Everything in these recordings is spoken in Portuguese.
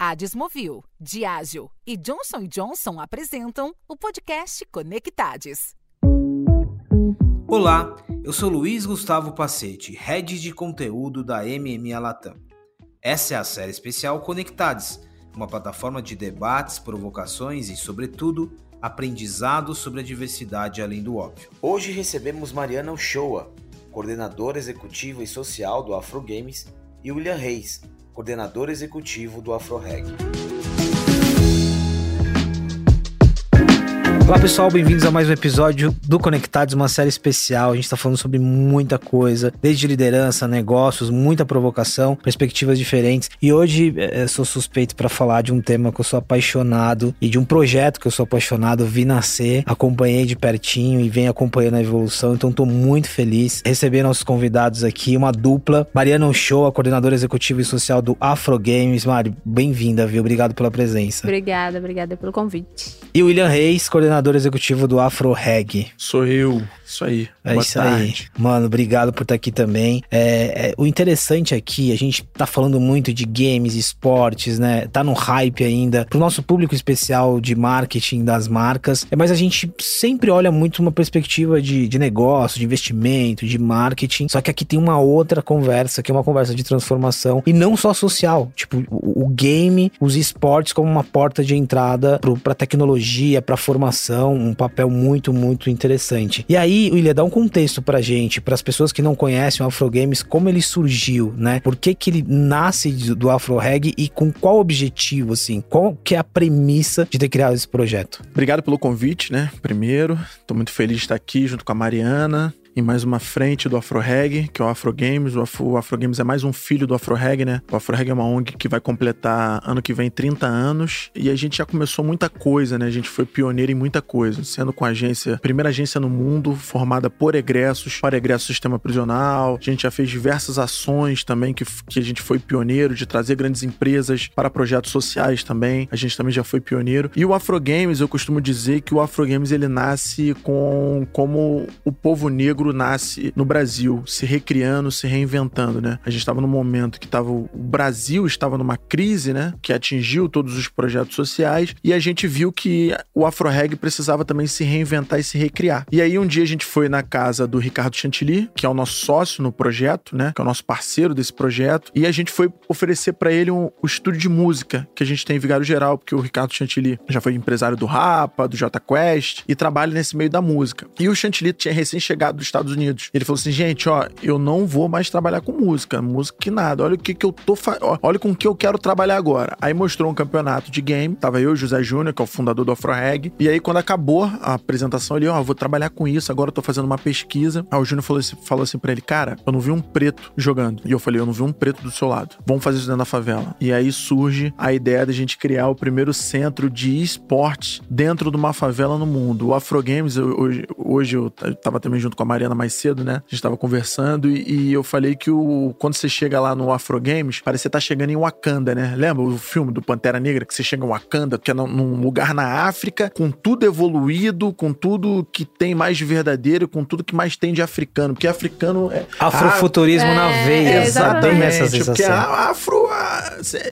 A Desmovil, Diageo e Johnson Johnson apresentam o podcast Conectades. Olá, eu sou Luiz Gustavo Pacete, head de conteúdo da MMA Latam. Essa é a série especial Conectades, uma plataforma de debates, provocações e, sobretudo, aprendizado sobre a diversidade além do óbvio. Hoje recebemos Mariana Uchoa, coordenadora executiva e social do Afro Games, e William Reis, coordenador executivo do AfroReg. Olá pessoal, bem-vindos a mais um episódio do Conectados, uma série especial. A gente está falando sobre muita coisa, desde liderança, negócios, muita provocação, perspectivas diferentes. E hoje é, sou suspeito para falar de um tema que eu sou apaixonado e de um projeto que eu sou apaixonado, vi nascer, acompanhei de pertinho e venho acompanhando a evolução. Então estou muito feliz receber nossos convidados aqui, uma dupla. Mariana Show, a coordenadora executiva e social do Afro Games. Mari, bem-vinda, viu? Obrigado pela presença. Obrigada, obrigada pelo convite. E William Reis, coordenador executivo do Afro Reg. Sou eu, isso aí. É Boa isso tarde. aí. Mano, obrigado por estar aqui também. É, é, o interessante aqui, a gente tá falando muito de games, esportes, né? Tá no hype ainda. Pro nosso público especial de marketing das marcas. É, mas a gente sempre olha muito uma perspectiva de, de negócio, de investimento, de marketing. Só que aqui tem uma outra conversa, que é uma conversa de transformação. E não só social. Tipo, o, o game, os esportes como uma porta de entrada pro, pra tecnologia, pra formação. Um papel muito, muito interessante. E aí, William, dá um contexto pra gente, para as pessoas que não conhecem o Afro Games, como ele surgiu, né? Por que que ele nasce do Afro Reg e com qual objetivo, assim? Qual que é a premissa de ter criado esse projeto? Obrigado pelo convite, né? Primeiro, tô muito feliz de estar aqui junto com a Mariana, em mais uma frente do AfroReg, que é o Afro Games. O Afro, o Afro Games é mais um filho do AfroReg, né? O AfroReg é uma ONG que vai completar ano que vem 30 anos e a gente já começou muita coisa, né? A gente foi pioneiro em muita coisa, sendo com a agência, primeira agência no mundo formada por egressos, para egresso sistema prisional. A gente já fez diversas ações também que, que a gente foi pioneiro de trazer grandes empresas para projetos sociais também. A gente também já foi pioneiro. E o Afro Games, eu costumo dizer que o Afro Games ele nasce com como o povo negro futuro nasce no Brasil, se recriando, se reinventando, né? A gente estava num momento que tava, o Brasil estava numa crise, né? Que atingiu todos os projetos sociais e a gente viu que o AfroReg precisava também se reinventar e se recriar. E aí um dia a gente foi na casa do Ricardo Chantilly, que é o nosso sócio no projeto, né? Que é o nosso parceiro desse projeto, e a gente foi oferecer para ele um, o estúdio de música que a gente tem em Vigário Geral, porque o Ricardo Chantilly já foi empresário do Rapa, do J Quest e trabalha nesse meio da música. E o Chantilly tinha recém chegado Estados Unidos. Ele falou assim: gente, ó, eu não vou mais trabalhar com música, música que nada. Olha o que, que eu tô fazendo. Olha com o que eu quero trabalhar agora. Aí mostrou um campeonato de game. Tava eu, José Júnior, que é o fundador do AfroReg. E aí, quando acabou a apresentação, ele, ó, vou trabalhar com isso, agora eu tô fazendo uma pesquisa. Aí o Júnior falou assim, falou assim pra ele: cara, eu não vi um preto jogando. E eu falei: eu não vi um preto do seu lado. Vamos fazer isso dentro da favela. E aí surge a ideia da gente criar o primeiro centro de esportes dentro de uma favela no mundo. O Afro Games, hoje, hoje eu tava também junto com a Mariana mais cedo, né? A gente tava conversando e, e, eu falei que o, quando você chega lá no Afro Games, parece que você tá chegando em Wakanda, né? Lembra o filme do Pantera Negra que você chega em Wakanda, que é num lugar na África, com tudo evoluído, com tudo que tem mais de verdadeiro, com tudo que mais tem de africano, porque africano é afrofuturismo na é, veia, exatamente, essa sensação. porque a afro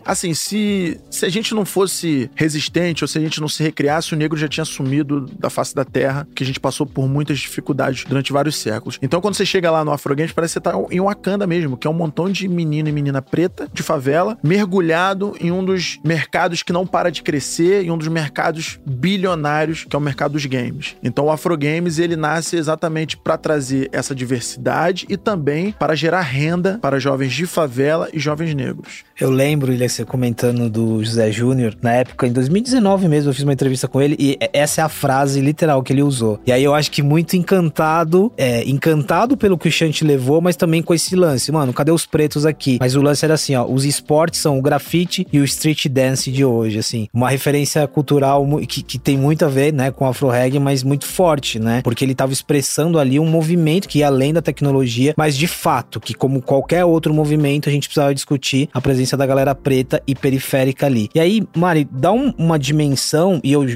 assim, se se a gente não fosse resistente ou se a gente não se recriasse, o negro já tinha sumido da face da terra, que a gente passou por muitas dificuldades durante vários séculos. Então, quando você chega lá no Afro Games, parece que você tá em Wakanda mesmo, que é um montão de menino e menina preta de favela, mergulhado em um dos mercados que não para de crescer, em um dos mercados bilionários, que é o mercado dos games. Então, o Afro Games, ele nasce exatamente para trazer essa diversidade e também para gerar renda para jovens de favela e jovens negros. Eu lembro, ele você comentando do José Júnior, na época, em 2019 mesmo, eu fiz uma entrevista com ele e essa é a frase literal que ele usou. E aí eu acho que muito encantado, é, encantado pelo que o Chant levou, mas também com esse lance. Mano, cadê os pretos aqui? Mas o lance era assim, ó, os esportes são o grafite e o street dance de hoje, assim. Uma referência cultural que, que tem muito a ver, né, com afro reggae, mas muito forte, né? Porque ele tava expressando ali um movimento que ia além da tecnologia, mas de fato, que como qualquer outro movimento, a gente precisava discutir a presença da galera preta e periférica ali. E aí, Mari, dá um, uma dimensão, e eu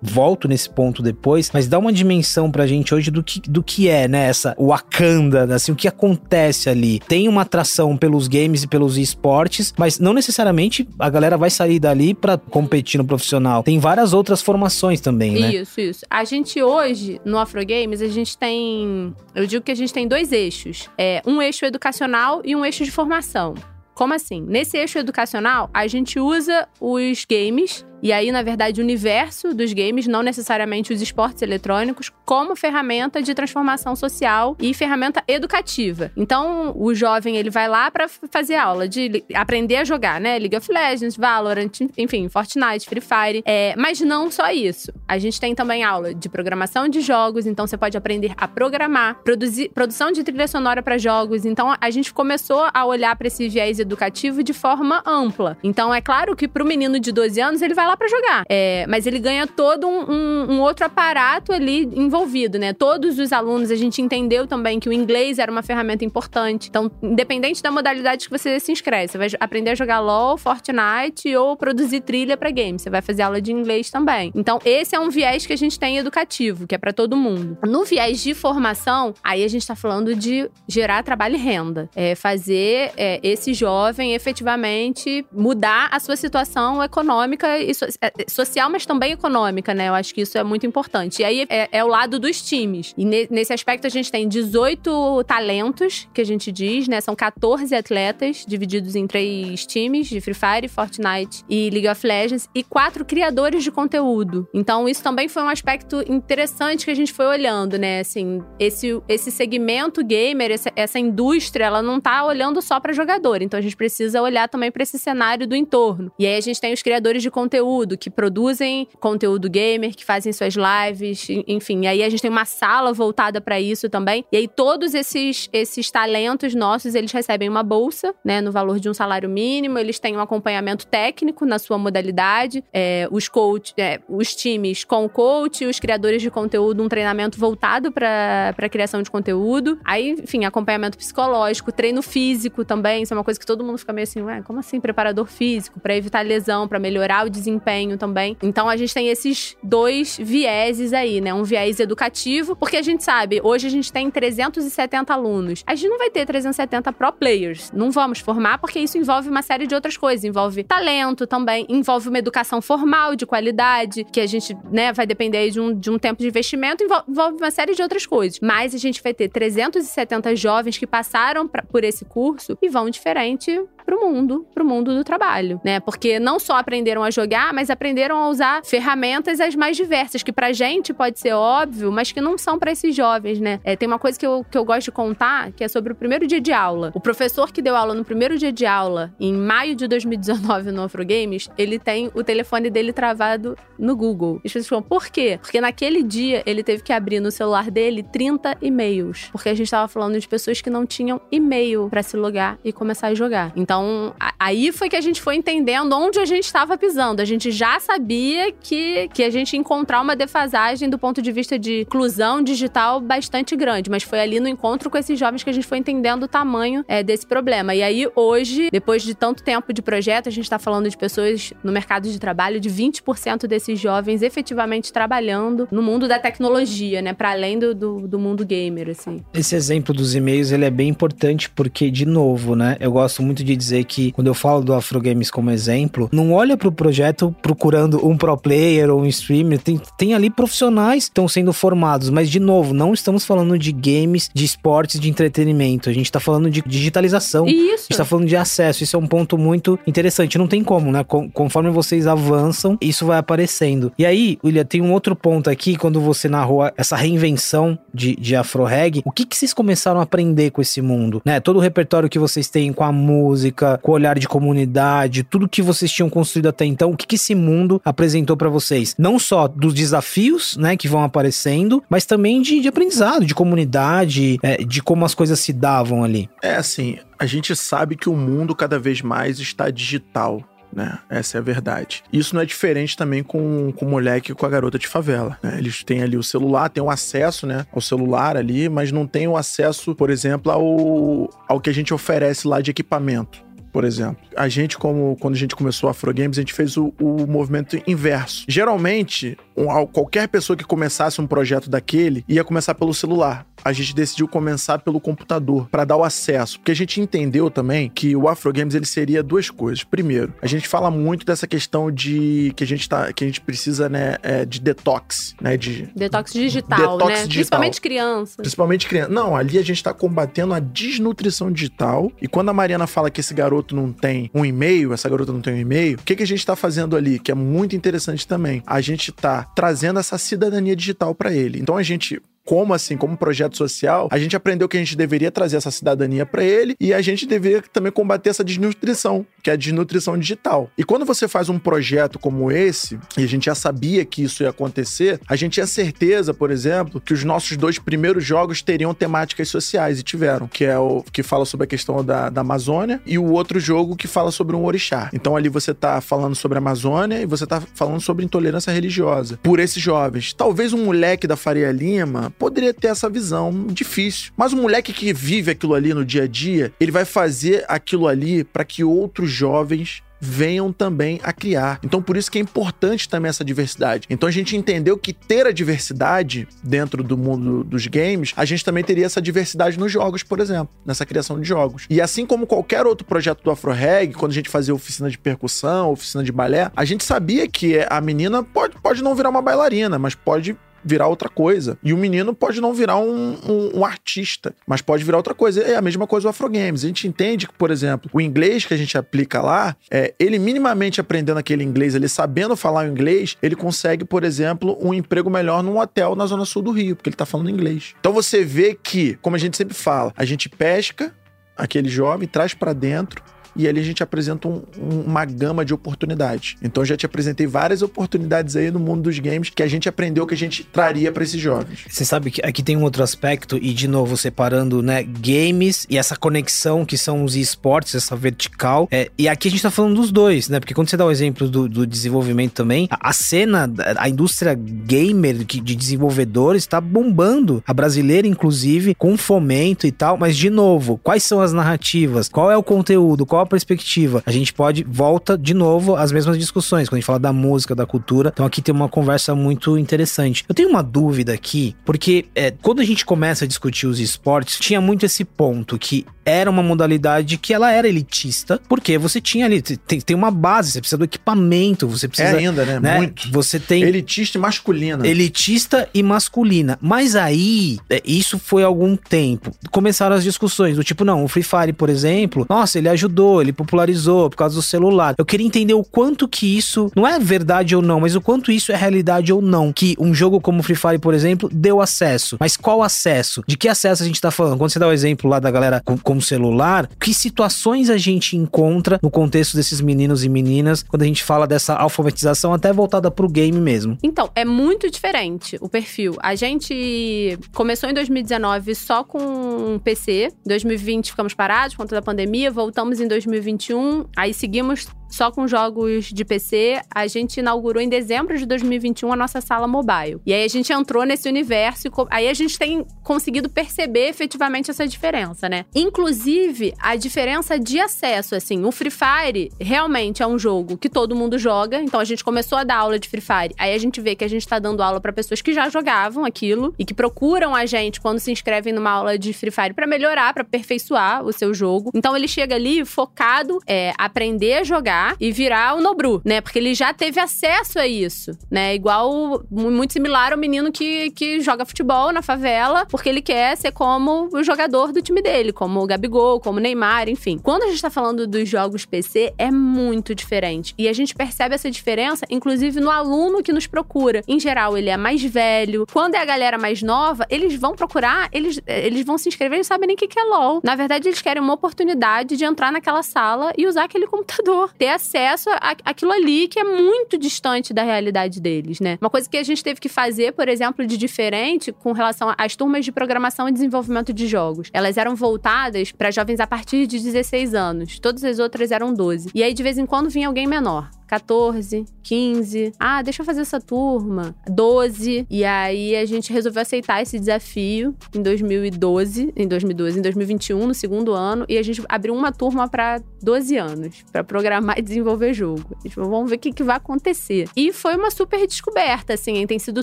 volto nesse ponto depois, mas dá uma dimensão pra gente hoje do que, do que é, né? né? Essa Wakanda, assim, o que acontece ali? Tem uma atração pelos games e pelos esportes, mas não necessariamente a galera vai sair dali para competir no profissional. Tem várias outras formações também, né? Isso, isso. A gente hoje, no Afro Games, a gente tem. Eu digo que a gente tem dois eixos: é, um eixo educacional e um eixo de formação. Como assim? Nesse eixo educacional, a gente usa os games e aí, na verdade, o universo dos games, não necessariamente os esportes eletrônicos, como ferramenta de transformação social e ferramenta educativa. Então, o jovem ele vai lá para fazer aula de aprender a jogar, né? League of Legends, Valorant, enfim, Fortnite, Free Fire. É, mas não só isso. A gente tem também aula de programação de jogos, então você pode aprender a programar, produzir, produção de trilha sonora para jogos. Então, a gente começou a olhar para esse viés educativo de forma ampla. Então, é claro que para o menino de 12 anos, ele vai lá para jogar. É, mas ele ganha todo um, um, um, outro aparato ali envolvido, né? Todos os alunos, a gente entendeu também que o inglês era uma ferramenta importante. Então, independente da modalidade que você se inscreve, você vai aprender a jogar LOL, Fortnite ou produzir trilha para game. Você vai fazer aula de inglês também. Então, esse é um viés que a gente tem educativo, que é para todo mundo. No viés de formação, aí a gente tá falando de gerar trabalho e renda. É fazer é, esse jovem efetivamente mudar a sua situação econômica e é, social, mas também econômica, né? Eu acho que isso é muito importante. E aí é, é o lado dos times. E ne, nesse aspecto a gente tem 18 talentos, que a gente diz, né? São 14 atletas divididos em três times de Free Fire, Fortnite e League of Legends e quatro criadores de conteúdo. Então isso também foi um aspecto interessante que a gente foi olhando, né? Assim, esse, esse segmento gamer, essa, essa indústria, ela não tá olhando só para jogador. Então a gente precisa olhar também para esse cenário do entorno. E aí a gente tem os criadores de conteúdo conteúdo, que produzem conteúdo gamer, que fazem suas lives, enfim. E aí a gente tem uma sala voltada para isso também. E aí todos esses, esses talentos nossos, eles recebem uma bolsa, né, no valor de um salário mínimo, eles têm um acompanhamento técnico na sua modalidade, é, os coach, é, os times com o coach, os criadores de conteúdo, um treinamento voltado para a criação de conteúdo. Aí, enfim, acompanhamento psicológico, treino físico também, isso é uma coisa que todo mundo fica meio assim, ué, como assim preparador físico? Para evitar lesão, para melhorar o desempenho desempenho também. Então a gente tem esses dois vieses aí, né? Um viés educativo, porque a gente sabe, hoje a gente tem 370 alunos. A gente não vai ter 370 pro players. Não vamos formar, porque isso envolve uma série de outras coisas. Envolve talento também, envolve uma educação formal de qualidade, que a gente, né, vai depender de um, de um tempo de investimento, envolve uma série de outras coisas. Mas a gente vai ter 370 jovens que passaram pra, por esse curso e vão diferente pro mundo, pro mundo do trabalho, né? Porque não só aprenderam a jogar, mas aprenderam a usar ferramentas as mais diversas, que pra gente pode ser óbvio, mas que não são para esses jovens, né? É, tem uma coisa que eu, que eu gosto de contar, que é sobre o primeiro dia de aula. O professor que deu aula no primeiro dia de aula, em maio de 2019 no Afro Games, ele tem o telefone dele travado no Google. As pessoas falam, por quê? Porque naquele dia ele teve que abrir no celular dele 30 e-mails. Porque a gente tava falando de pessoas que não tinham e-mail para se logar e começar a jogar. Então, então, aí foi que a gente foi entendendo onde a gente estava pisando. A gente já sabia que, que a gente ia encontrar uma defasagem do ponto de vista de inclusão digital bastante grande, mas foi ali no encontro com esses jovens que a gente foi entendendo o tamanho é, desse problema. E aí, hoje, depois de tanto tempo de projeto, a gente está falando de pessoas no mercado de trabalho, de 20% desses jovens efetivamente trabalhando no mundo da tecnologia, né? Para além do, do, do, mundo gamer, assim. Esse exemplo dos e-mails, ele é bem importante porque, de novo, né? Eu gosto muito de dizer dizer que, quando eu falo do Afro Games como exemplo, não olha pro projeto procurando um pro player ou um streamer. Tem, tem ali profissionais que estão sendo formados, mas, de novo, não estamos falando de games, de esportes, de entretenimento. A gente tá falando de digitalização. Isso. A gente tá falando de acesso. Isso é um ponto muito interessante. Não tem como, né? conforme vocês avançam, isso vai aparecendo. E aí, William, tem um outro ponto aqui, quando você narrou essa reinvenção de, de Afro Reg, o que, que vocês começaram a aprender com esse mundo? Né? Todo o repertório que vocês têm com a música, música, com o olhar de comunidade, tudo que vocês tinham construído até então, o que, que esse mundo apresentou para vocês? Não só dos desafios, né, que vão aparecendo, mas também de, de aprendizado, de comunidade, é, de como as coisas se davam ali. É assim, a gente sabe que o mundo cada vez mais está digital. Né? Essa é a verdade. Isso não é diferente também com, com o moleque com a garota de favela. Né? Eles têm ali o celular, têm o acesso né, ao celular ali, mas não têm o acesso, por exemplo, ao, ao que a gente oferece lá de equipamento por exemplo. A gente, como quando a gente começou a Afro Games, a gente fez o, o movimento inverso. Geralmente, um, qualquer pessoa que começasse um projeto daquele ia começar pelo celular. A gente decidiu começar pelo computador para dar o acesso, porque a gente entendeu também que o Afro Games ele seria duas coisas. Primeiro, a gente fala muito dessa questão de que a gente tá, que a gente precisa, né, é, de detox, né, de detox digital, detox né? digital. Principalmente crianças. Principalmente criança. Não, ali a gente tá combatendo a desnutrição digital. E quando a Mariana fala que esse garoto não tem um e-mail, essa garota não tem um e-mail, o que, que a gente tá fazendo ali? Que é muito interessante também. A gente tá trazendo essa cidadania digital para ele. Então a gente como assim, como projeto social, a gente aprendeu que a gente deveria trazer essa cidadania para ele e a gente deveria também combater essa desnutrição, que é a desnutrição digital. E quando você faz um projeto como esse, e a gente já sabia que isso ia acontecer, a gente tinha certeza, por exemplo, que os nossos dois primeiros jogos teriam temáticas sociais e tiveram, que é o que fala sobre a questão da, da Amazônia e o outro jogo que fala sobre um orixá. Então ali você tá falando sobre a Amazônia e você tá falando sobre intolerância religiosa por esses jovens. Talvez um moleque da Faria Lima poderia ter essa visão difícil. Mas o moleque que vive aquilo ali no dia a dia, ele vai fazer aquilo ali para que outros jovens venham também a criar. Então, por isso que é importante também essa diversidade. Então, a gente entendeu que ter a diversidade dentro do mundo dos games, a gente também teria essa diversidade nos jogos, por exemplo, nessa criação de jogos. E assim como qualquer outro projeto do Afro Reg, quando a gente fazia oficina de percussão, oficina de balé, a gente sabia que a menina pode, pode não virar uma bailarina, mas pode virar outra coisa. E o menino pode não virar um, um, um, artista, mas pode virar outra coisa. É a mesma coisa o Afro Games. A gente entende que, por exemplo, o inglês que a gente aplica lá, é, ele minimamente aprendendo aquele inglês, ele sabendo falar o inglês, ele consegue, por exemplo, um emprego melhor num hotel na zona sul do Rio, porque ele tá falando inglês. Então você vê que, como a gente sempre fala, a gente pesca aquele jovem, traz para dentro e ali a gente apresenta um, um, uma gama de oportunidades. Então já te apresentei várias oportunidades aí no mundo dos games que a gente aprendeu que a gente traria para esses jovens. Você sabe que aqui tem um outro aspecto e de novo separando, né, games e essa conexão que são os esportes, essa vertical. É, e aqui a gente tá falando dos dois, né? Porque quando você dá o exemplo do, do desenvolvimento também, a, a, cena, a indústria gamer de, de desenvolvedores está bombando, a brasileira inclusive, com fomento e tal. Mas de novo, quais são as narrativas? Qual é o conteúdo? Qual a perspectiva. A gente pode, volta de novo às mesmas discussões, quando a gente fala da música, da cultura. Então aqui tem uma conversa muito interessante. Eu tenho uma dúvida aqui, porque é, quando a gente começa a discutir os esportes, tinha muito esse ponto que era uma modalidade que ela era elitista, porque você tinha ali, tem, tem uma base, você precisa do equipamento, você precisa. É ainda, né? né? Muito. Você tem. Elitista e masculina. Elitista e masculina. Mas aí, é, isso foi algum tempo. Começaram as discussões do tipo, não, o Free Fire, por exemplo, nossa, ele ajudou, ele popularizou por causa do celular. Eu queria entender o quanto que isso não é verdade ou não, mas o quanto isso é realidade ou não. Que um jogo como Free Fire, por exemplo, deu acesso. Mas qual acesso? De que acesso a gente tá falando? Quando você dá o exemplo lá da galera com, com celular, que situações a gente encontra no contexto desses meninos e meninas quando a gente fala dessa alfabetização até voltada pro game mesmo? Então, é muito diferente o perfil. A gente começou em 2019 só com PC, 2020 ficamos parados por conta da pandemia, voltamos em 2021, aí seguimos só com jogos de PC. A gente inaugurou em dezembro de 2021 a nossa sala mobile. E aí a gente entrou nesse universo e aí a gente tem conseguido perceber efetivamente essa diferença, né? Inclusive, a diferença de acesso, assim, o Free Fire realmente é um jogo que todo mundo joga. Então a gente começou a dar aula de Free Fire. Aí a gente vê que a gente tá dando aula para pessoas que já jogavam aquilo e que procuram a gente quando se inscrevem numa aula de Free Fire para melhorar, para aperfeiçoar o seu jogo. Então ele chega ali focado é aprender a jogar e virar o Nobru, né? Porque ele já teve acesso a isso, né? Igual, muito similar ao menino que, que joga futebol na favela, porque ele quer ser como o jogador do time dele, como o Gabigol, como o Neymar, enfim. Quando a gente tá falando dos jogos PC, é muito diferente. E a gente percebe essa diferença, inclusive no aluno que nos procura. Em geral, ele é mais velho. Quando é a galera mais nova, eles vão procurar, eles, eles vão se inscrever, eles sabem nem o que é LOL. Na verdade, eles querem uma oportunidade de entrar naquela sala e usar aquele computador. Ter ter acesso àquilo ali que é muito distante da realidade deles, né? Uma coisa que a gente teve que fazer, por exemplo, de diferente com relação às turmas de programação e desenvolvimento de jogos. Elas eram voltadas para jovens a partir de 16 anos. Todas as outras eram 12. E aí, de vez em quando, vinha alguém menor. 14, 15. Ah, deixa eu fazer essa turma. 12. E aí a gente resolveu aceitar esse desafio em 2012, em 2012, em 2021, no segundo ano, e a gente abriu uma turma para 12 anos, para programar e desenvolver jogo. A gente falou, vamos ver o que, que vai acontecer. E foi uma super descoberta, assim, tem sido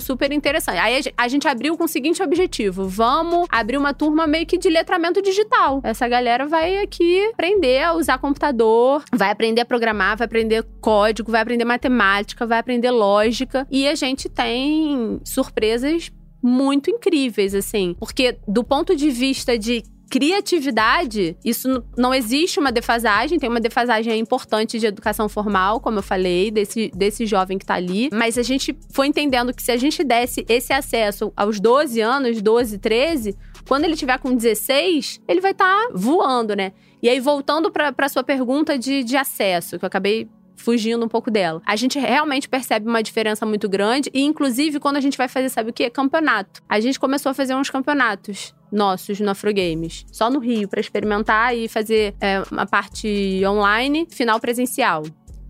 super interessante. Aí a gente abriu com o seguinte objetivo: vamos abrir uma turma meio que de letramento digital. Essa galera vai aqui aprender a usar computador, vai aprender a programar, vai aprender código, vai aprender matemática, vai aprender lógica. E a gente tem surpresas muito incríveis, assim. Porque do ponto de vista de criatividade, isso não existe uma defasagem, tem uma defasagem importante de educação formal, como eu falei, desse, desse jovem que tá ali. Mas a gente foi entendendo que se a gente desse esse acesso aos 12 anos, 12, 13, quando ele tiver com 16, ele vai estar tá voando, né? E aí, voltando para sua pergunta de, de acesso, que eu acabei fugindo um pouco dela. A gente realmente percebe uma diferença muito grande e inclusive quando a gente vai fazer, sabe o quê? Campeonato. A gente começou a fazer uns campeonatos nossos no Afrogames, só no Rio para experimentar e fazer é, uma parte online, final presencial.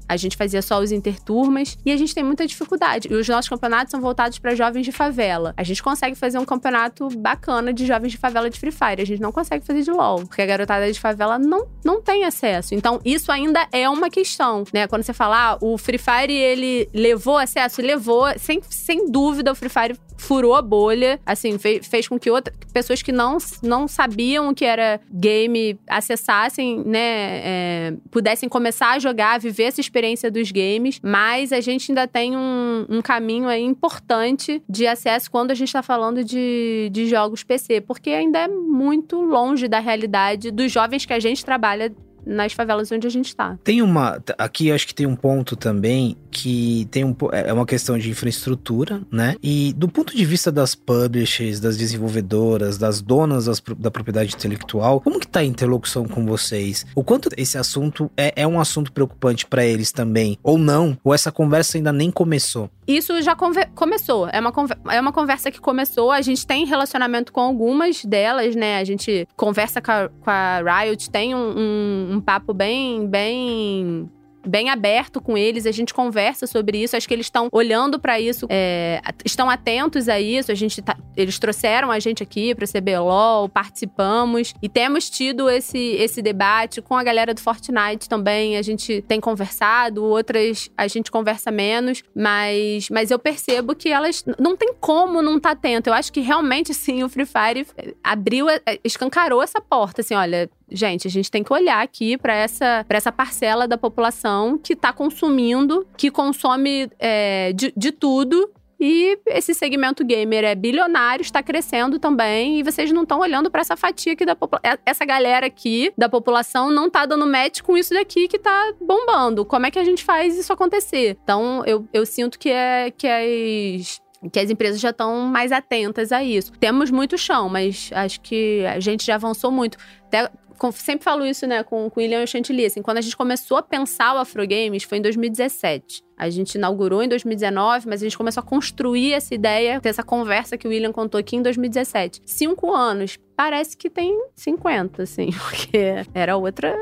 A gente fazia só os interturmas e a gente tem muita dificuldade. E os nossos campeonatos são voltados para jovens de favela. A gente consegue fazer um campeonato bacana de jovens de favela de Free Fire. A gente não consegue fazer de LoL, porque a garotada de favela não, não tem acesso. Então, isso ainda é uma questão, né? Quando você fala, ah, o Free Fire, ele levou acesso? Levou, sem, sem dúvida, o Free Fire furou a bolha, assim, fez, fez com que outras pessoas que não, não sabiam o que era game acessassem, né, é, pudessem começar a jogar, viver essa experiência dos games, mas a gente ainda tem um, um caminho aí importante de acesso quando a gente está falando de, de jogos PC, porque ainda é muito longe da realidade dos jovens que a gente trabalha nas favelas onde a gente está. Tem uma. Aqui acho que tem um ponto também que tem um, é uma questão de infraestrutura, né? E do ponto de vista das publishers, das desenvolvedoras, das donas das, da propriedade intelectual, como que tá a interlocução com vocês? O quanto esse assunto é, é um assunto preocupante para eles também? Ou não? Ou essa conversa ainda nem começou? Isso já começou. É uma, é uma conversa que começou. A gente tem relacionamento com algumas delas, né? A gente conversa com a, com a Riot, tem um, um, um papo bem, bem bem aberto com eles, a gente conversa sobre isso. Acho que eles estão olhando para isso, é, estão atentos a isso. A gente tá, eles trouxeram a gente aqui para CBLOL, participamos e temos tido esse, esse debate com a galera do Fortnite também. A gente tem conversado, outras a gente conversa menos, mas, mas eu percebo que elas não tem como não estar tá atento. Eu acho que realmente, sim, o Free Fire abriu, escancarou essa porta, assim, olha, gente, a gente tem que olhar aqui para essa, essa parcela da população que está consumindo, que consome é, de, de tudo e esse segmento gamer é bilionário, está crescendo também, e vocês não estão olhando para essa fatia aqui da população. É, essa galera aqui da população não tá dando match com isso daqui que tá bombando. Como é que a gente faz isso acontecer? Então, eu, eu sinto que é que as que as empresas já estão mais atentas a isso. Temos muito chão, mas acho que a gente já avançou muito. Até sempre falo isso, né, com, o William Chantilly, assim, quando a gente começou a pensar o Afrogames foi em 2017. A gente inaugurou em 2019, mas a gente começou a construir essa ideia, ter essa conversa que o William contou aqui em 2017. Cinco anos. Parece que tem 50, assim, porque era outra,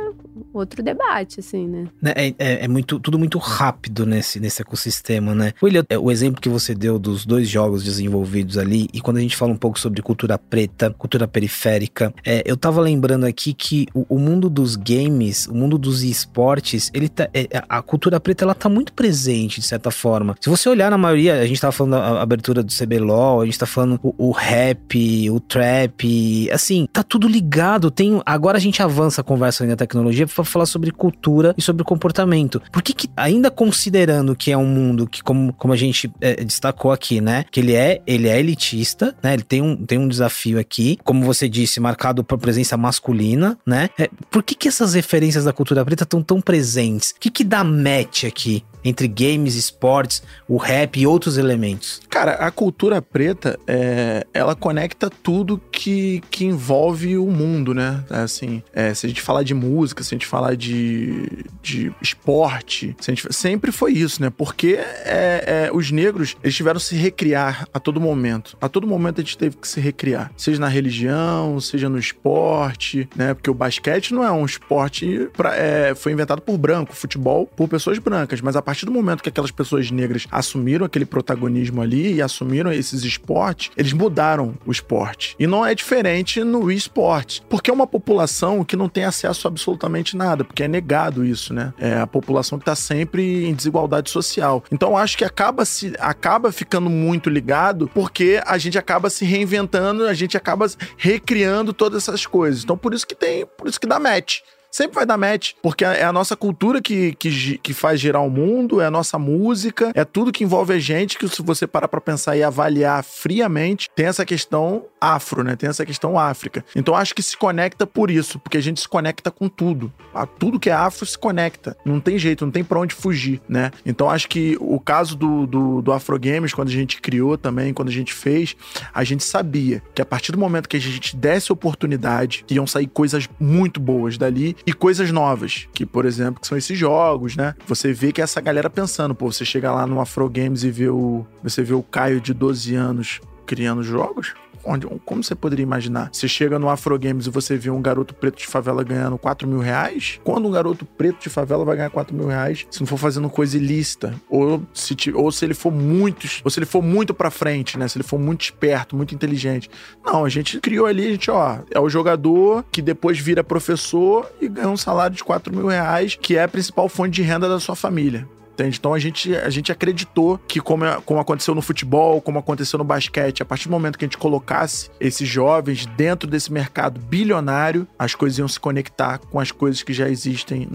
outro debate, assim, né? né? É, é, é, muito, tudo muito rápido nesse, nesse ecossistema, né? William, é, o exemplo que você deu dos dois jogos desenvolvidos ali, e quando a gente fala um pouco sobre cultura preta, cultura periférica, é, eu tava lembrando aqui que o, o, mundo dos games, o mundo dos esportes, ele tá, é, a cultura preta, ela tá muito presente presente, de certa forma. Se você olhar na maioria, a gente tava falando a abertura do CBLOL, a gente tá falando o, o rap, o trap, assim, tá tudo ligado. Tem, agora a gente avança a conversa na tecnologia para falar sobre cultura e sobre comportamento. Por que, que ainda considerando que é um mundo que, como, como a gente é, destacou aqui, né, que ele é, ele é elitista, né, ele tem um, tem um desafio aqui, como você disse, marcado por presença masculina, né, é, por que que essas referências da cultura preta estão tão presentes? O que que dá match aqui? Entre games, esportes, o rap e outros elementos? Cara, a cultura preta, é, ela conecta tudo que, que envolve o mundo, né? Assim, é, se a gente falar de música, se a gente falar de, de esporte, se gente, sempre foi isso, né? Porque é, é, os negros, eles tiveram que se recriar a todo momento. A todo momento a gente teve que se recriar. Seja na religião, seja no esporte, né? Porque o basquete não é um esporte... Pra, é, foi inventado por branco, futebol por pessoas brancas, mas a partir partir do momento que aquelas pessoas negras assumiram aquele protagonismo ali e assumiram esses esportes, eles mudaram o esporte. E não é diferente no esporte, porque é uma população que não tem acesso a absolutamente nada, porque é negado isso, né? É a população que está sempre em desigualdade social. Então acho que acaba se acaba ficando muito ligado porque a gente acaba se reinventando, a gente acaba recriando todas essas coisas. Então por isso que tem, por isso que dá match sempre vai dar match, porque é a nossa cultura que, que, que faz girar o mundo, é a nossa música, é tudo que envolve a gente, que se você parar pra pensar e avaliar friamente, tem essa questão afro, né? Tem essa questão África. Então acho que se conecta por isso, porque a gente se conecta com tudo. Tudo que é afro se conecta. Não tem jeito, não tem pra onde fugir, né? Então acho que o caso do, do, do Afro Games, quando a gente criou também, quando a gente fez, a gente sabia que a partir do momento que a gente desse oportunidade, iam sair coisas muito boas dali e coisas novas, que, por exemplo, que são esses jogos, né? Você vê que essa galera pensando, pô, você chega lá no Afro Games e vê o. Você vê o Caio de 12 anos criando jogos, onde, como você poderia imaginar? Você chega no Afro Games e você vê um garoto preto de favela ganhando 4 mil reais? Quando um garoto preto de favela vai ganhar 4 mil reais se não for fazendo coisa ilícita? Ou se, ou se ele for muito, ou se ele for muito pra frente, né? Se ele for muito esperto, muito inteligente. Não, a gente criou ali, a gente, ó, é o jogador que depois vira professor e ganha um salário de 4 mil reais, que é a principal fonte de renda da sua família. Entende? Então a gente, a gente acreditou que, como, como aconteceu no futebol, como aconteceu no basquete, a partir do momento que a gente colocasse esses jovens dentro desse mercado bilionário, as coisas iam se conectar com as coisas que já existem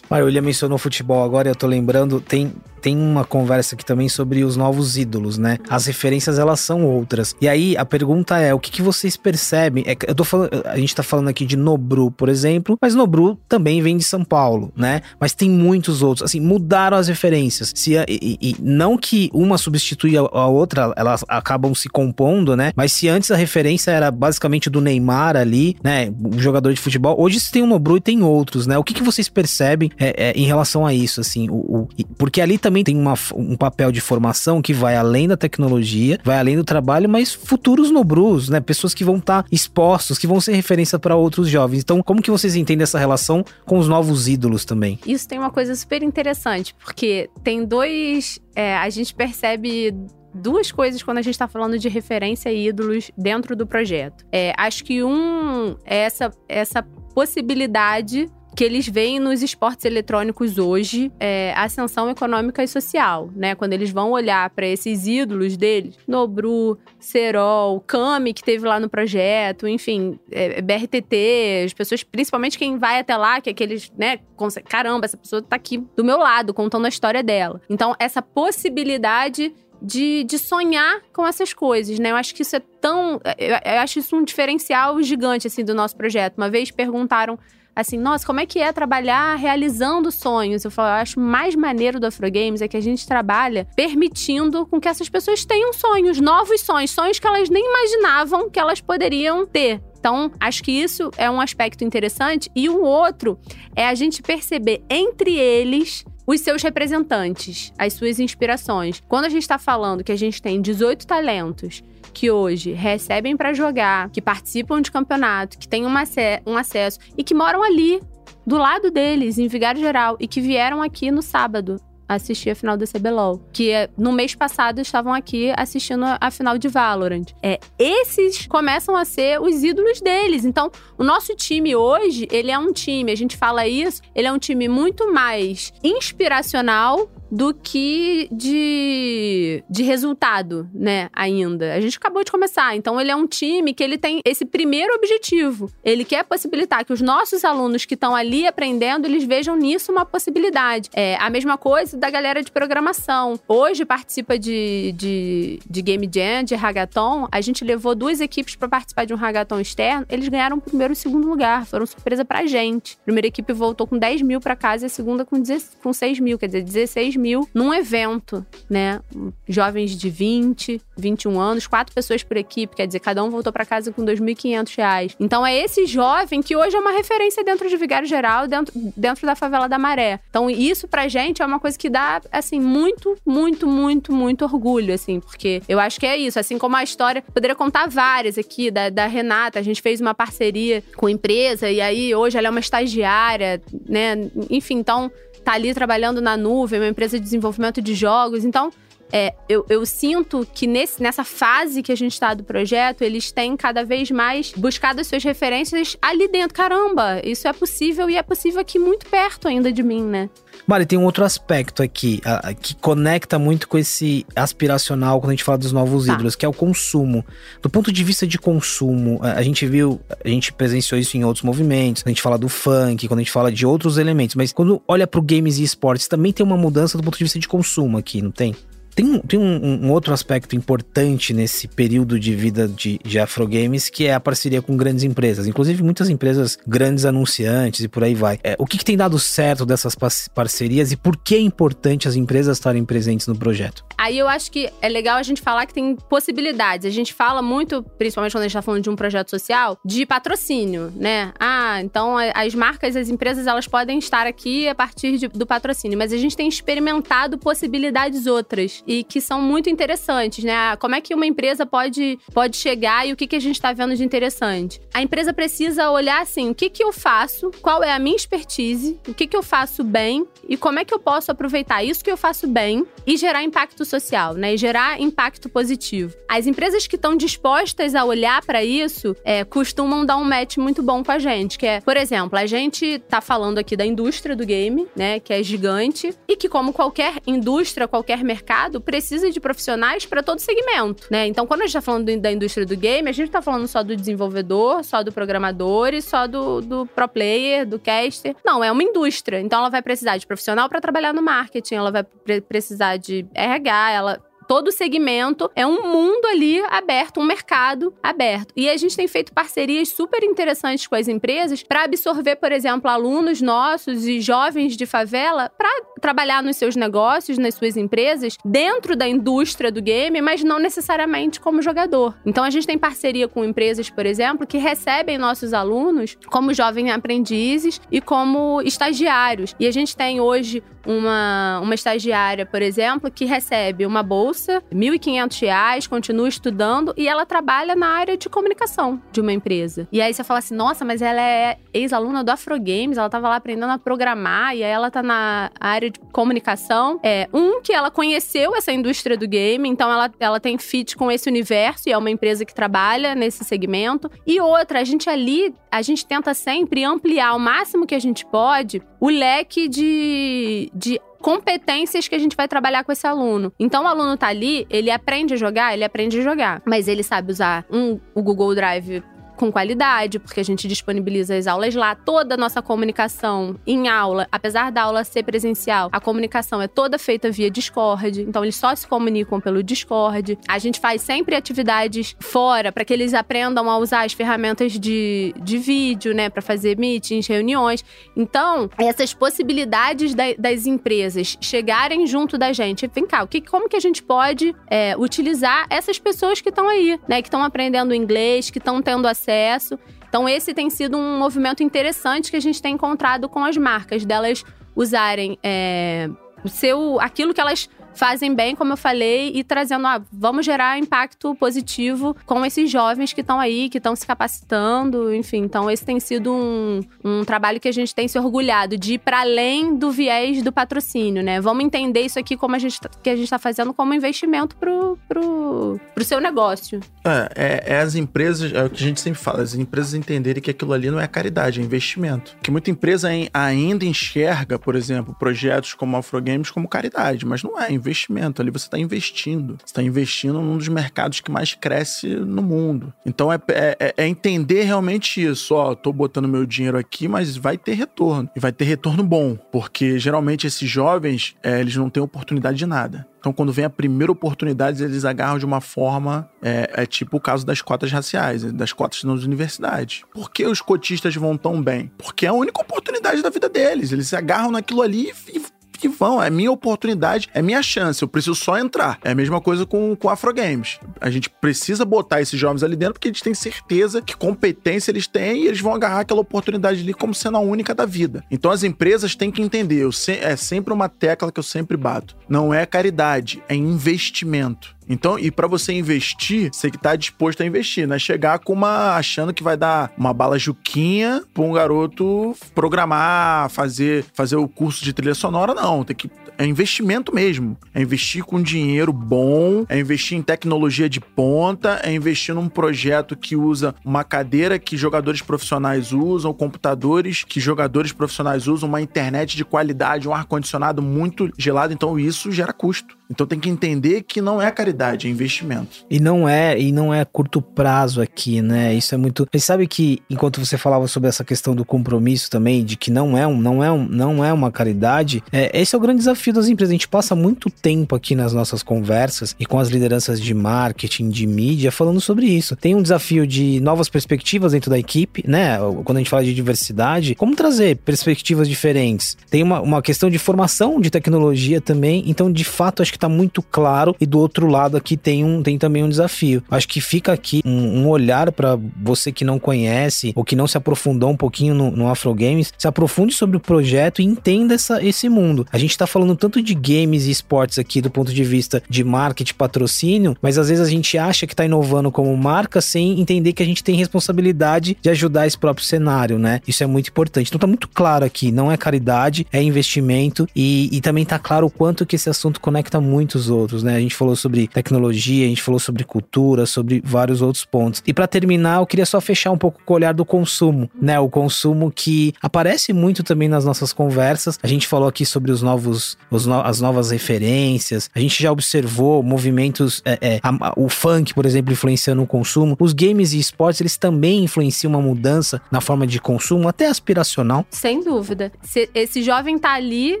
o William mencionou futebol agora, eu tô lembrando, tem, tem uma conversa aqui também sobre os novos ídolos, né? As referências, elas são outras. E aí, a pergunta é, o que, que vocês percebem? É, eu tô falando, a gente tá falando aqui de Nobru, por exemplo, mas Nobru também vem de São Paulo, né? Mas tem muitos outros, assim, mudaram as referências. Se, e, e não que uma substitui a, a, outra, elas acabam se compondo, né? Mas se antes a referência era basicamente do Neymar ali, né? Um jogador de futebol, hoje tem o Nobru e tem outros, né? O que, que vocês percebem é, é, em relação a isso, assim? O, o, porque ali também tem uma, um papel de formação que vai além da tecnologia, vai além do trabalho, mas futuros Nobrus, né? Pessoas que vão estar tá expostos, que vão ser referência para outros jovens. Então, como que vocês entendem essa relação com os novos ídolos também? Isso tem uma coisa super interessante, porque tem dois. É, a gente percebe duas coisas quando a gente está falando de referência e ídolos dentro do projeto. É, acho que um é essa, essa possibilidade que eles veem nos esportes eletrônicos hoje é, ascensão econômica e social, né? Quando eles vão olhar para esses ídolos deles, Nobru, Serol, Kami, que teve lá no projeto, enfim, é, BRTT, as pessoas, principalmente quem vai até lá, que é aqueles, né? Caramba, essa pessoa tá aqui do meu lado, contando a história dela. Então, essa possibilidade de, de sonhar com essas coisas, né? Eu acho que isso é tão. Eu, eu acho isso um diferencial gigante, assim, do nosso projeto. Uma vez perguntaram assim, nossa, como é que é trabalhar realizando sonhos? Eu falo, eu acho mais maneiro do Afro Games é que a gente trabalha permitindo com que essas pessoas tenham sonhos, novos sonhos, sonhos que elas nem imaginavam que elas poderiam ter. Então, acho que isso é um aspecto interessante. E o outro é a gente perceber entre eles os seus representantes, as suas inspirações. Quando a gente está falando que a gente tem 18 talentos que hoje recebem para jogar, que participam de campeonato, que têm uma, um acesso e que moram ali, do lado deles, em Vigário Geral, e que vieram aqui no sábado assistir a final da CBLOL. Que é, no mês passado estavam aqui assistindo a final de Valorant. É, esses começam a ser os ídolos deles. Então, o nosso time hoje, ele é um time, a gente fala isso, ele é um time muito mais inspiracional do que de, de resultado, né, ainda. A gente acabou de começar, então ele é um time que ele tem esse primeiro objetivo. Ele quer possibilitar que os nossos alunos que estão ali aprendendo, eles vejam nisso uma possibilidade. É a mesma coisa da galera de programação. Hoje participa de, de, de Game Jam, de Hagathon. A gente levou duas equipes para participar de um Hagathon externo. Eles ganharam o primeiro e o segundo lugar. Foram surpresa pra gente. A primeira equipe voltou com 10 mil para casa e a segunda com, 10, com 6 mil, quer dizer, 16 mil num evento, né? Jovens de 20, 21 anos, quatro pessoas por equipe, quer dizer, cada um voltou para casa com 2.500 reais. Então é esse jovem que hoje é uma referência dentro de Vigário Geral, dentro, dentro da favela da Maré. Então isso pra gente é uma coisa que dá, assim, muito, muito, muito, muito orgulho, assim, porque eu acho que é isso. Assim como a história, poderia contar várias aqui, da, da Renata, a gente fez uma parceria com empresa e aí hoje ela é uma estagiária, né? Enfim, então tá ali trabalhando na nuvem, uma empresa de desenvolvimento de jogos. Então, é, eu, eu, sinto que nesse, nessa fase que a gente está do projeto, eles têm cada vez mais buscado as suas referências ali dentro. Caramba, isso é possível e é possível aqui muito perto ainda de mim, né? Mari, tem um outro aspecto aqui a, a, que conecta muito com esse aspiracional quando a gente fala dos novos tá. ídolos, que é o consumo. Do ponto de vista de consumo, a, a, gente viu, a gente presenciou isso em outros movimentos, quando a gente fala do funk, quando a gente fala de outros elementos, mas quando olha para o games e esportes, também tem uma mudança do ponto de vista de consumo aqui, não tem? Tem, tem um, um, outro aspecto importante nesse período de vida de, de Afro Games, que é a parceria com grandes empresas, inclusive muitas empresas grandes anunciantes e por aí vai. É, o que, que tem dado certo dessas parcerias e por que é importante as empresas estarem presentes no projeto? Aí eu acho que é legal a gente falar que tem possibilidades. A gente fala muito, principalmente quando a gente está falando de um projeto social, de patrocínio, né? Ah, então as marcas, as empresas, elas podem estar aqui a partir de, do patrocínio, mas a gente tem experimentado possibilidades outras e que são muito interessantes, né? Como é que uma empresa pode, pode chegar e o que, que a gente está vendo de interessante? A empresa precisa olhar assim: o que, que eu faço, qual é a minha expertise, o que, que eu faço bem e como é que eu posso aproveitar isso que eu faço bem e gerar impacto social, né? E gerar impacto positivo. As empresas que estão dispostas a olhar para isso é, costumam dar um match muito bom com a gente, que é, por exemplo, a gente tá falando aqui da indústria do game, né? Que é gigante e que, como qualquer indústria, qualquer mercado, mercado precisa de profissionais para todo segmento, né? Então, quando a gente está falando da indústria do game, a gente está falando só do desenvolvedor, só do programador e só do, do pro player, do caster. Não, é uma indústria. Então, ela vai precisar de profissional para trabalhar no marketing, ela vai precisar de RH, ela todo segmento é um mundo ali aberto, um mercado aberto. E a gente tem feito parcerias super interessantes com as empresas para absorver, por exemplo, alunos nossos e jovens de favela para trabalhar nos seus negócios, nas suas empresas, dentro da indústria do game, mas não necessariamente como jogador. Então a gente tem parceria com empresas, por exemplo, que recebem nossos alunos como jovens aprendizes e como estagiários. E a gente tem hoje uma, uma estagiária, por exemplo, que recebe uma bolsa, R$ 1.500, continua estudando e ela trabalha na área de comunicação de uma empresa. E aí você fala assim: nossa, mas ela é ex-aluna do Afro Games, ela estava lá aprendendo a programar e aí ela tá na área de comunicação. É, um, que ela conheceu essa indústria do game, então ela, ela tem fit com esse universo e é uma empresa que trabalha nesse segmento. E outra, a gente ali, a gente tenta sempre ampliar o máximo que a gente pode o leque de, de competências que a gente vai trabalhar com esse aluno. Então o aluno tá ali, ele aprende a jogar, ele aprende a jogar, mas ele sabe usar um, o Google Drive com qualidade, porque a gente disponibiliza as aulas lá. Toda a nossa comunicação em aula, apesar da aula ser presencial, a comunicação é toda feita via Discord. Então eles só se comunicam pelo Discord. A gente faz sempre atividades fora para que eles aprendam a usar as ferramentas de, de vídeo, né, para fazer meetings, reuniões. Então, essas possibilidades da, das empresas chegarem junto da gente, vem cá, o que, como que a gente pode é, utilizar essas pessoas que estão aí, né, que estão aprendendo inglês, que estão tendo acesso acesso. Então, esse tem sido um movimento interessante que a gente tem encontrado com as marcas, delas usarem é, o seu, aquilo que elas fazem bem, como eu falei, e trazendo, ah, vamos gerar impacto positivo com esses jovens que estão aí, que estão se capacitando, enfim. Então, esse tem sido um, um trabalho que a gente tem se orgulhado de ir para além do viés do patrocínio, né? Vamos entender isso aqui como a gente tá, que a gente está fazendo como investimento pro, pro, pro seu negócio. É, é, é, as empresas, é o que a gente sempre fala, as empresas entenderem que aquilo ali não é caridade, é investimento. Que muita empresa ainda enxerga, por exemplo, projetos como Afro Games como caridade, mas não é investimento investimento. Ali você está investindo. Você está investindo num dos mercados que mais cresce no mundo. Então é, é, é entender realmente isso. Ó, tô botando meu dinheiro aqui, mas vai ter retorno. E vai ter retorno bom. Porque geralmente esses jovens, é, eles não têm oportunidade de nada. Então, quando vem a primeira oportunidade, eles agarram de uma forma. É, é, tipo o caso das cotas raciais, das cotas nas universidades. Por que os cotistas vão tão bem? Porque é a única oportunidade da vida deles. Eles se agarram naquilo ali e que vão. É minha oportunidade, é minha chance. Eu preciso só entrar. É a mesma coisa com, com Afro Games. A gente precisa botar esses jovens ali dentro porque a gente tem certeza que competência eles têm e eles vão agarrar aquela oportunidade ali como sendo a única da vida. Então as empresas têm que entender. Se, é sempre uma tecla que eu sempre bato. Não é caridade, é investimento. Então, e para você investir, você que tá disposto a investir, né? Chegar com uma achando que vai dar uma bala juquinha pra um garoto programar, fazer, fazer o curso de trilha sonora, não. Tem que é investimento mesmo. É investir com dinheiro bom, é investir em tecnologia de ponta, é investir num projeto que usa uma cadeira que jogadores profissionais usam, computadores que jogadores profissionais usam, uma internet de qualidade, um ar-condicionado muito gelado. Então isso gera custo. Então tem que entender que não é caridade, é investimento. E não é, e não é curto prazo aqui, né? Isso é muito. Você sabe que enquanto você falava sobre essa questão do compromisso também, de que não é um, não é um, não é uma caridade, é, esse é o grande desafio das empresas. A gente passa muito tempo aqui nas nossas conversas e com as lideranças de marketing, de mídia, falando sobre isso. Tem um desafio de novas perspectivas dentro da equipe, né? Quando a gente fala de diversidade, como trazer perspectivas diferentes? Tem uma, uma questão de formação de tecnologia também. Então, de fato, acho que está muito claro. E do outro lado aqui tem, um, tem também um desafio. Acho que fica aqui um, um olhar para você que não conhece ou que não se aprofundou um pouquinho no, no Afro Games, se aprofunde sobre o projeto e entenda essa, esse mundo. A gente está falando tanto de games e esportes aqui do ponto de vista de marketing, patrocínio, mas às vezes a gente acha que está inovando como marca sem entender que a gente tem responsabilidade de ajudar esse próprio cenário, né? Isso é muito importante. Então tá muito claro aqui, não é caridade, é investimento e, e também tá claro o quanto que esse assunto conecta muitos outros, né? A gente falou sobre tecnologia, a gente falou sobre cultura, sobre vários outros pontos. E para terminar, eu queria só fechar um pouco com o olhar do consumo, né? O consumo que aparece muito também nas nossas conversas. A gente falou aqui sobre os novos, os no, as novas referências. A gente já observou movimentos, é, é, a, o funk, por exemplo, influenciando o consumo. Os games e esportes, eles também influenciam uma mudança na forma de consumo, até aspiracional. Sem dúvida. Se esse jovem tá ali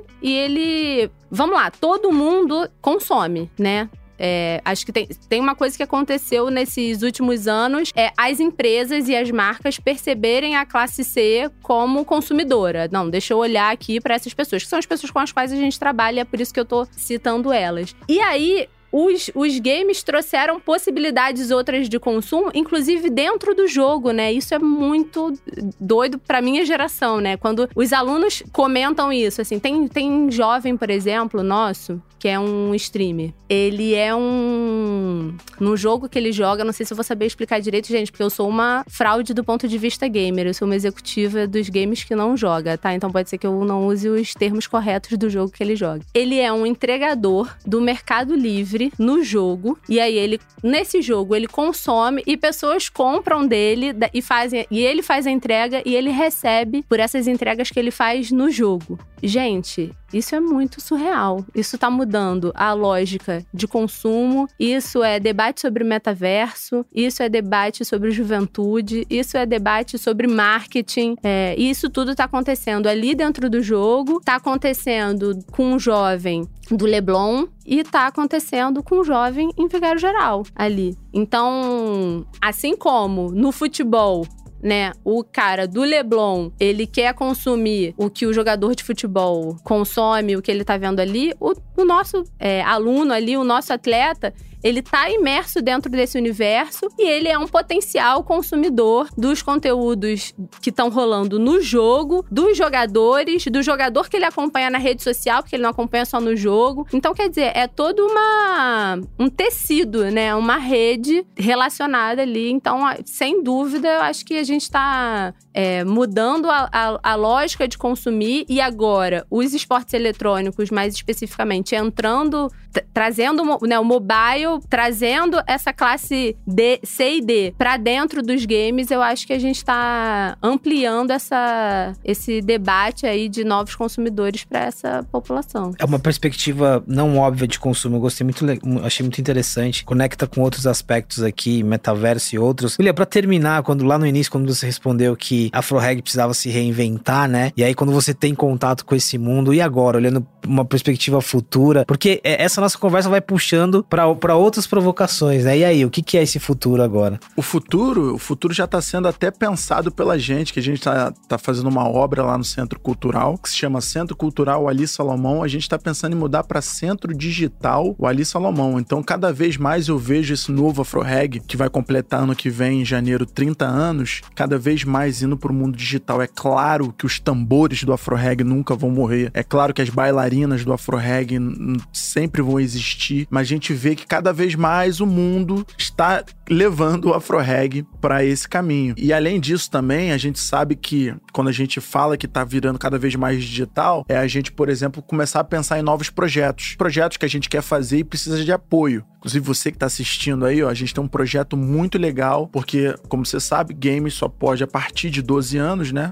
e ele. Vamos lá, todo mundo consome, né? É, acho que tem, tem uma coisa que aconteceu nesses últimos anos: é as empresas e as marcas perceberem a classe C como consumidora. Não, deixa eu olhar aqui para essas pessoas, que são as pessoas com as quais a gente trabalha, é por isso que eu tô citando elas. E aí, os, os games trouxeram possibilidades outras de consumo, inclusive dentro do jogo, né? Isso é muito doido pra minha geração, né? Quando os alunos comentam isso, assim, tem, tem jovem, por exemplo, nosso, que é um streamer. Ele é um. No jogo que ele joga, não sei se eu vou saber explicar direito, gente, porque eu sou uma fraude do ponto de vista gamer. Eu sou uma executiva dos games que não joga, tá? Então pode ser que eu não use os termos corretos do jogo que ele joga. Ele é um entregador do Mercado Livre no jogo. E aí ele, nesse jogo, ele consome e pessoas compram dele e fazem. E ele faz a entrega e ele recebe por essas entregas que ele faz no jogo. Gente, isso é muito surreal. Isso está mudando a lógica de consumo. Isso é debate sobre metaverso. Isso é debate sobre juventude. Isso é debate sobre marketing. É, isso tudo está acontecendo ali dentro do jogo. Está acontecendo com um jovem do Leblon e está acontecendo com um jovem em Vigário Geral ali. Então, assim como no futebol né, o cara do Leblon, ele quer consumir o que o jogador de futebol consome, o que ele tá vendo ali, o, o nosso é, aluno ali, o nosso atleta, ele tá imerso dentro desse universo e ele é um potencial consumidor dos conteúdos que estão rolando no jogo, dos jogadores, do jogador que ele acompanha na rede social, porque ele não acompanha só no jogo. Então, quer dizer, é todo uma um tecido, né? Uma rede relacionada ali. Então, sem dúvida, eu acho que a gente está é, mudando a, a, a lógica de consumir e agora os esportes eletrônicos, mais especificamente, entrando, trazendo né, o mobile trazendo essa classe D, C e D para dentro dos games, eu acho que a gente está ampliando essa, esse debate aí de novos consumidores para essa população. É uma perspectiva não óbvia de consumo. Eu gostei muito, achei muito interessante. Conecta com outros aspectos aqui, metaverso e outros. William, para terminar, quando lá no início, quando você respondeu que a Afroreg precisava se reinventar, né? E aí quando você tem contato com esse mundo, e agora, olhando uma perspectiva futura, porque é, essa nossa conversa vai puxando para outras provocações, né? E aí, o que, que é esse futuro agora? O futuro, o futuro já está sendo até pensado pela gente, que a gente está tá fazendo uma obra lá no Centro Cultural, que se chama Centro Cultural Ali Salomão. A gente está pensando em mudar para Centro Digital o Ali Salomão. Então, cada vez mais eu vejo esse novo Afroreg, que vai completar ano que vem, em janeiro, 30 anos, cada vez mais indo para o mundo digital. É claro que os tambores do Afroreg nunca vão morrer. É claro que as bailarinas do Afroreg sempre vão existir, mas a gente vê que cada vez mais o mundo está levando o Afroreg para esse caminho. E além disso também, a gente sabe que quando a gente fala que está virando cada vez mais digital, é a gente, por exemplo, começar a pensar em novos projetos. Projetos que a gente quer fazer e precisa de apoio. Inclusive, você que está assistindo aí, ó, a gente tem um projeto muito legal, porque, como você sabe, games só pode a partir de 12 anos, né?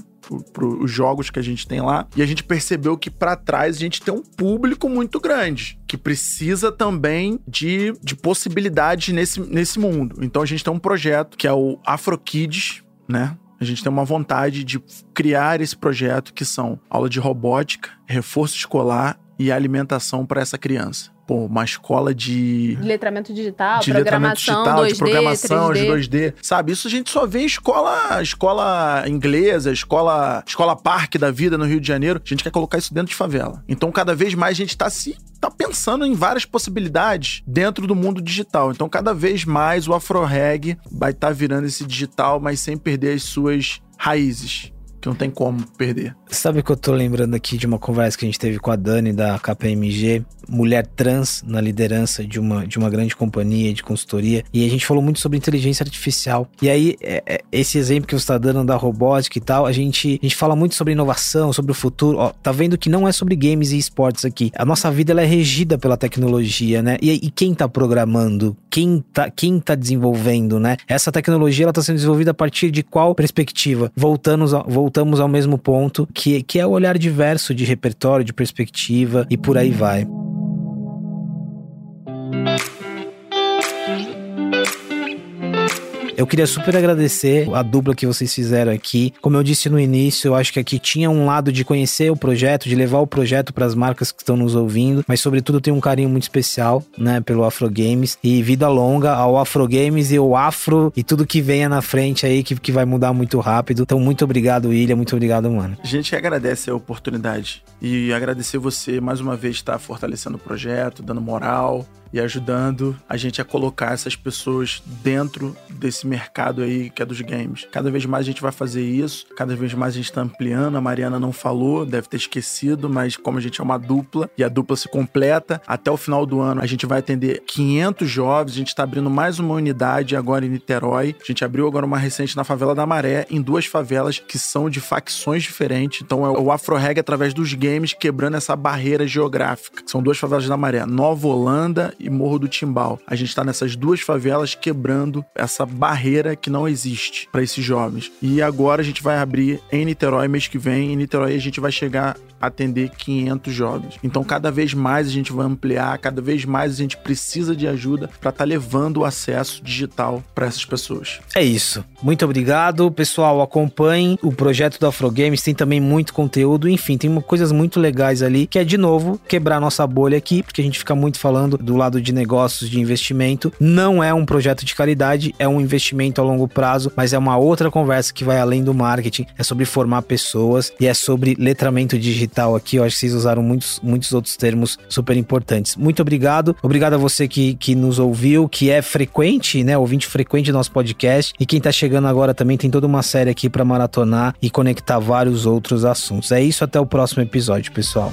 Para os jogos que a gente tem lá. E a gente percebeu que para trás a gente tem um público muito grande que precisa também de, de possibilidades nesse, nesse mundo. Então a gente tem um projeto que é o Afro Kids, né? A gente tem uma vontade de criar esse projeto que são aula de robótica, reforço escolar e alimentação para essa criança pô, uma escola de. Letramento digital, de programação, letramento digital, 2D, de programação, 3D. de 2D. Sabe? Isso a gente só vê em escola, escola inglesa, escola, escola parque da vida no Rio de Janeiro. A gente quer colocar isso dentro de favela. Então, cada vez mais a gente tá se tá pensando em várias possibilidades dentro do mundo digital. Então, cada vez mais o AfroReg vai estar tá virando esse digital, mas sem perder as suas raízes que não tem como perder. Sabe que eu tô lembrando aqui de uma conversa que a gente teve com a Dani da KPMG, mulher trans na liderança de uma, de uma grande companhia de consultoria, e a gente falou muito sobre inteligência artificial. E aí, é, é, esse exemplo que você está dando da robótica e tal, a gente, a gente fala muito sobre inovação, sobre o futuro. Ó, tá vendo que não é sobre games e esportes aqui. A nossa vida ela é regida pela tecnologia, né? E, e quem tá programando? Quem tá, quem tá desenvolvendo, né? Essa tecnologia ela tá sendo desenvolvida a partir de qual perspectiva? Voltamos, voltando voltamos ao mesmo ponto, que, que é o olhar diverso de repertório, de perspectiva e por aí vai. Eu queria super agradecer a dupla que vocês fizeram aqui. Como eu disse no início, eu acho que aqui tinha um lado de conhecer o projeto, de levar o projeto para as marcas que estão nos ouvindo, mas sobretudo tem um carinho muito especial, né, pelo Afro Games e vida longa ao Afro Games e o Afro e tudo que venha na frente aí que, que vai mudar muito rápido. Então muito obrigado, William, muito obrigado, mano. A gente agradece a oportunidade e agradecer você mais uma vez estar fortalecendo o projeto, dando moral e ajudando a gente a colocar essas pessoas dentro desse mercado aí que é dos games. Cada vez mais a gente vai fazer isso, cada vez mais a gente está ampliando. A Mariana não falou, deve ter esquecido, mas como a gente é uma dupla e a dupla se completa, até o final do ano a gente vai atender 500 jovens. A gente está abrindo mais uma unidade agora em Niterói. A gente abriu agora uma recente na favela da Maré, em duas favelas que são de facções diferentes. Então é o Afro Reggae através dos games quebrando essa barreira geográfica. São duas favelas da Maré, Nova Holanda e Morro do Timbal. A gente está nessas duas favelas quebrando essa barreira que não existe para esses jovens. E agora a gente vai abrir em Niterói mês que vem. Em Niterói a gente vai chegar atender 500 jovens. Então, cada vez mais a gente vai ampliar, cada vez mais a gente precisa de ajuda para estar tá levando o acesso digital para essas pessoas. É isso. Muito obrigado, pessoal. Acompanhem o projeto do Afro Games, tem também muito conteúdo, enfim, tem coisas muito legais ali, que é de novo quebrar nossa bolha aqui, porque a gente fica muito falando do lado de negócios, de investimento. Não é um projeto de caridade, é um investimento a longo prazo, mas é uma outra conversa que vai além do marketing, é sobre formar pessoas e é sobre letramento digital tal aqui. Eu acho que vocês usaram muitos, muitos outros termos super importantes. Muito obrigado. Obrigado a você que, que nos ouviu, que é frequente, né? Ouvinte frequente do nosso podcast. E quem tá chegando agora também tem toda uma série aqui para maratonar e conectar vários outros assuntos. É isso, até o próximo episódio, pessoal.